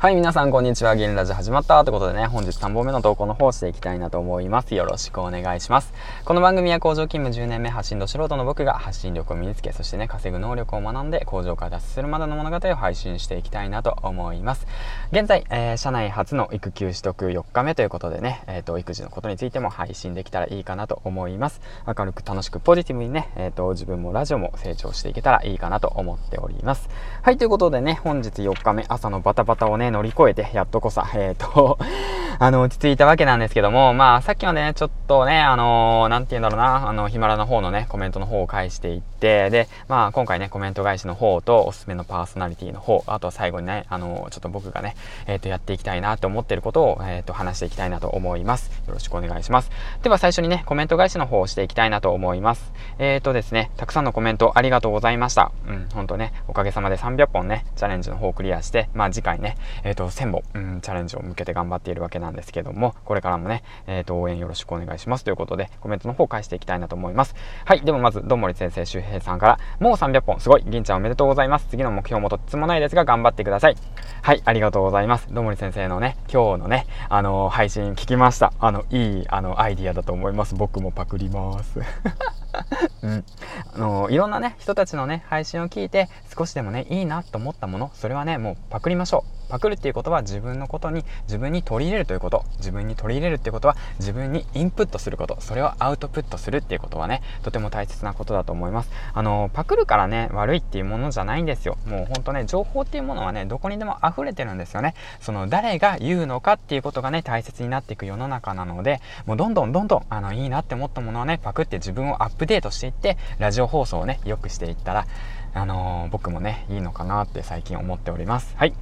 はい、皆さんこんにちは。ゲンラジ始まったということでね、本日3本目の投稿の方していきたいなと思います。よろしくお願いします。この番組は工場勤務10年目発信度素人の僕が発信力を身につけ、そしてね、稼ぐ能力を学んで工場から脱出するまでの物語を配信していきたいなと思います。現在、えー、社内初の育休取得4日目ということでね、えっ、ー、と、育児のことについても配信できたらいいかなと思います。明るく楽しくポジティブにね、えっ、ー、と、自分もラジオも成長していけたらいいかなと思っております。はい、ということでね、本日4日目、朝のバタバタをね、乗り越えて、やっとこさ、えっ、ー、とあの、落ち着いたわけなんですけども、まあ、さっきまでね、ちょっとね、あのー、なんて言うんだろうな、あの、ヒマラの方のね、コメントの方を返していって、で、まあ、今回ね、コメント返しの方と、おすすめのパーソナリティの方、あとは最後にね、あのー、ちょっと僕がね、えっ、と、やっていきたいなと思ってることを、えっ、と、話していきたいなと思います。よろしくお願いします。では、最初にね、コメント返しの方をしていきたいなと思います。えっ、とですね、たくさんのコメントありがとうございました。うん、ほんとね、おかげさまで300本ね、チャレンジの方をクリアして、まあ、次回ね、えっ、と、1000本、うん、チャレンジを向けて頑張っているわけなんですけども、これからもね、えっ、ー、と、応援よろしくお願いしますということで、コメントの方を返していきたいなと思います。はい、でもまず、どんもり先生周平さんから、もう300本、すごい、銀ちゃんおめでとうございます。次の目標もとってもないですが、頑張ってください。はい、ありがとうございます。どんもり先生のね、今日のね、あのー、配信聞きました。あの、いい、あの、アイディアだと思います。僕もパクります。うん、あのいろんなね人たちのね配信を聞いて少しでもねいいなと思ったものそれはねもうパクりましょうパクるっていうことは自分のことに自分に取り入れるということ。自分に取り入れるっていうことは自分にインプットすること。それをアウトプットするっていうことはねとても大切なことだと思います。あのパクるからね悪いっていうものじゃないんですよ。もうほんとね情報っていうものはねどこにでも溢れてるんですよね。その誰が言うのかっていうことがね大切になっていく世の中なのでもうどんどんどんどんあのいいなって思ったものはねパクって自分をアップデートしていってラジオ放送をね良くしていったらあのー、僕もねいいのかなって最近思っております。はい。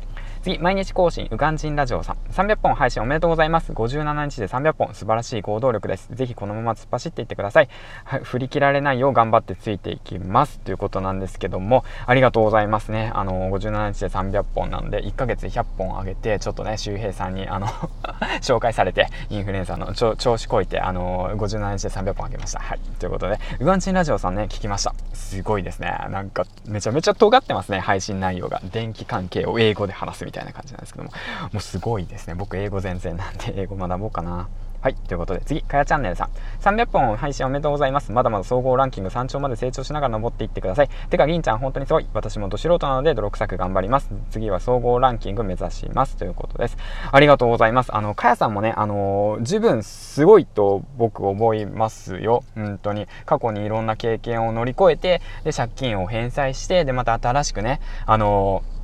次、毎日更新、ウガンジンラジオさん。300本配信おめでとうございます。57日で300本、素晴らしい行動力です。ぜひこのまま突っ走っていってください。はい、振り切られないよう頑張ってついていきます。ということなんですけども、ありがとうございますね。あの、57日で300本なんで、1ヶ月100本あげて、ちょっとね、周平さんに、あの 紹介されて、インフルエンサーの調子こいて、あの、57日で300本あげました。はい。ということで、ウガンチンラジオさんね、聞きました。すごいですね。なんか、めちゃめちゃ尖ってますね、配信内容が。電気関係を英語で話すみたいなたいな感じなんですけども、もうすごいですね。僕、英語全然なんで、英語学ぼうかな。はい。ということで、次、かやチャンネルさん。300本配信おめでとうございます。まだまだ総合ランキング3丁まで成長しながら登っていってください。てか、銀ちゃん本当にすごい。私もど素人なので泥臭く頑張ります。次は総合ランキング目指します。ということです。ありがとうございます。あの、かやさんもね、あのー、自分すごいと僕思いますよ。本当に。過去にいろんな経験を乗り越えて、で、借金を返済して、で、また新しくね、あのー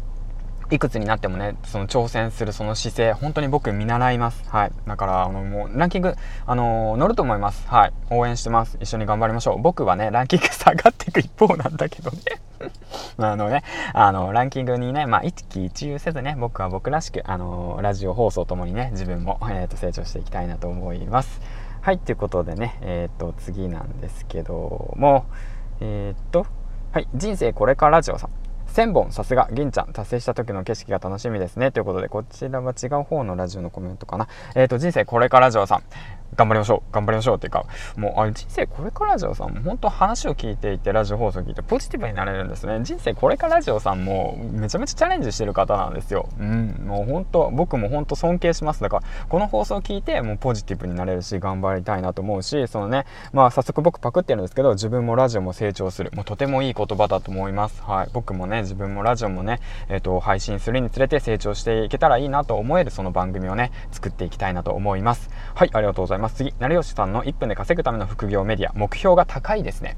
いくつになってもね、その挑戦するその姿勢、本当に僕見習います。はい。だから、あの、もう、ランキング、あのー、乗ると思います。はい。応援してます。一緒に頑張りましょう。僕はね、ランキング下がっていく一方なんだけどね。あのね、あの、ランキングにね、まあ、一喜一憂せずね、僕は僕らしく、あのー、ラジオ放送ともにね、自分も、えっ、ー、と、成長していきたいなと思います。はい。ということでね、えっ、と、次なんですけども、えっと、はい。人生これからラジオさん。1000本さすが銀ちゃん達成した時の景色が楽しみですね。ということでこちらは違う方のラジオのコメントかな。えっ、ー、と人生これからラジオさん。頑張りましょう。頑張りましょう。っていうかもうあ人生これからラジオさん本当話を聞いていてラジオ放送聞いてポジティブになれるんですね。人生これからラジオさんもめちゃめちゃチャレンジしてる方なんですよ。うん。もう本当僕も本当尊敬しますだからこの放送を聞いてもうポジティブになれるし頑張りたいなと思うしそのねまあ早速僕パクってるんですけど自分もラジオも成長するもうとてもいい言葉だと思います。はい。僕もね自分もラジオもねえっ、ー、と配信するにつれて成長していけたらいいなと思えるその番組をね作っていきたいなと思います。はい。ありがとうございます。ま次成吉さんの1分で稼ぐための副業メディア。目標が高いですね。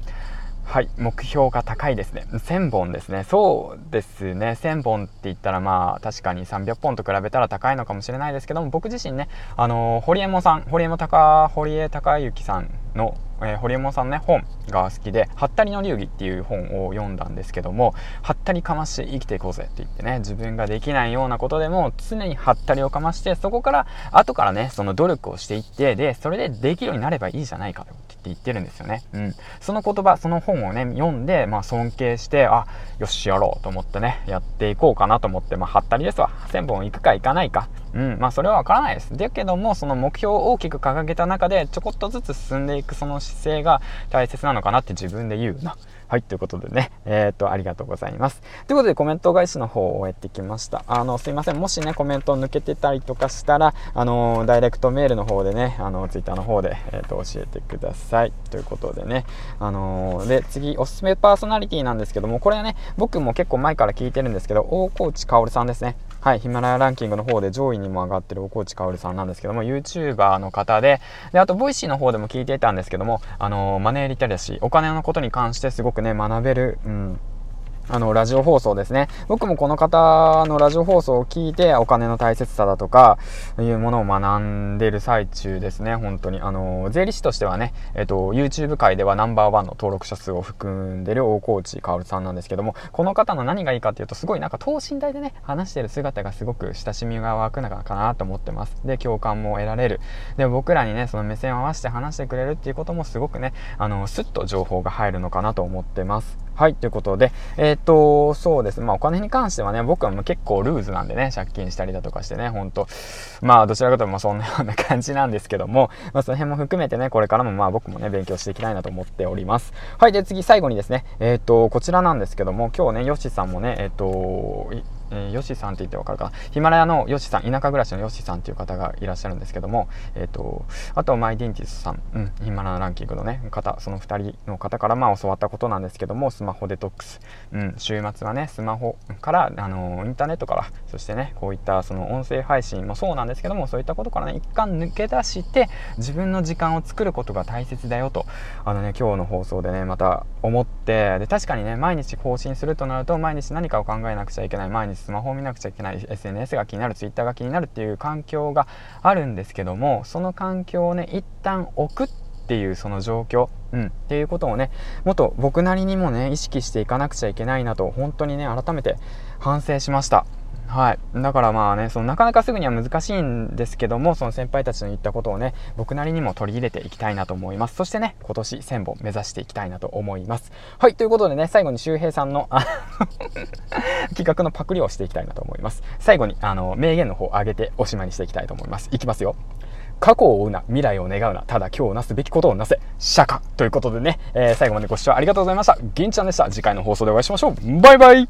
はい目標が高いですね。1000本ですね。そうですね。1000本って言ったらまあ確かに300本と比べたら高いのかもしれないですけども僕自身ねあのー、堀江もさん堀江門高堀江貴之さんのえー、堀江門さんのね本が好きで「はったりの流儀」っていう本を読んだんですけどもはったりかまして生きていこうぜって言ってね自分ができないようなことでも常にはったりをかましてそこから後からねその努力をしていってでそれでできるようになればいいじゃないかって言ってるんですよね。うん、その言葉その本をね読んで、まあ、尊敬してあよしやろうと思ってねやっていこうかなと思って、まあ、はったりですわ。1000本行くか行かないか。うんまあそれは分からないですだけどもその目標を大きく掲げた中でちょこっとずつ進んでいくその姿勢が大切なのかなって自分で言うなはい、ということでね、えー、っと、ありがとうございます。ということで、コメント返しの方を終えてきました。あの、すいません。もしね、コメント抜けてたりとかしたら、あの、ダイレクトメールの方でね、あの、ツイッターの方で、えー、っと、教えてください。ということでね、あので、次、おすすめパーソナリティなんですけども、これはね、僕も結構前から聞いてるんですけど、大河内薫さんですね。はい、ヒマラヤランキングの方で上位にも上がってる大河内薫さんなんですけども、YouTuber の方で、で、あと、ボイシーの方でも聞いていたんですけども、あの、マネーリテラシー、お金のことに関してすごくね、学べる、うん、あの、ラジオ放送ですね。僕もこの方のラジオ放送を聞いて、お金の大切さだとか、いうものを学んでる最中ですね、本当に。あの、税理士としてはね、えっと、YouTube 界ではナンバーワンの登録者数を誇ってる大河内薫さんなんですけども、この方の何がいいかっていうと、すごいなんか等身大でね、話してる姿がすごく親しみが湧くのかなと思ってます。で、共感も得られる。で、僕らにね、その目線を合わせて話してくれるっていうこともすごくね、あの、スッと情報が入るのかなと思ってます。はい、ということで、えー、っと、そうですね。まあ、お金に関してはね、僕はもう結構ルーズなんでね、借金したりだとかしてね、ほんと、まあ、どちらかというと、まあ、そんなような感じなんですけども、まあ、その辺も含めてね、これからもまあ、僕もね、勉強していきたいなと思っております。はい、で、次、最後にですね、えー、っと、こちらなんですけども、今日ね、ヨッシーさんもね、えー、っと、えー、ヨシさんって言ってわかるか？なヒマラヤのヨシさん田舎暮らしのヨシさんっていう方がいらっしゃるんですけども、えーと、あとマイディンティスさん、うん、ヒマラヤランキングのね方その2人の方からまあ教わったことなんですけどもスマホデトックス、うん、週末はねスマホからあのインターネットからそしてねこういったその音声配信もそうなんですけどもそういったことからね一貫抜け出して自分の時間を作ることが大切だよとあのね今日の放送でねまた思ってで確かにね毎日更新するとなると毎日何かを考えなくちゃいけない毎日スマホを見なくちゃいけない SNS が気になる Twitter が気になるっていう環境があるんですけどもその環境をね一旦置くっていうその状況、うん、っていうことをねもっと僕なりにもね意識していかなくちゃいけないなと本当にね改めて反省しました。はい。だからまあね、そのなかなかすぐには難しいんですけども、その先輩たちの言ったことをね、僕なりにも取り入れていきたいなと思います。そしてね、今年1000本目指していきたいなと思います。はい。ということでね、最後に周平さんの 企画のパクリをしていきたいなと思います。最後に、あの、名言の方を上げておしまいにしていきたいと思います。いきますよ。過去を追うな、未来を願うな、ただ今日なすべきことをなせ、釈迦ということでね、えー、最後までご視聴ありがとうございました。銀ちゃんでした。次回の放送でお会いしましょう。バイバイ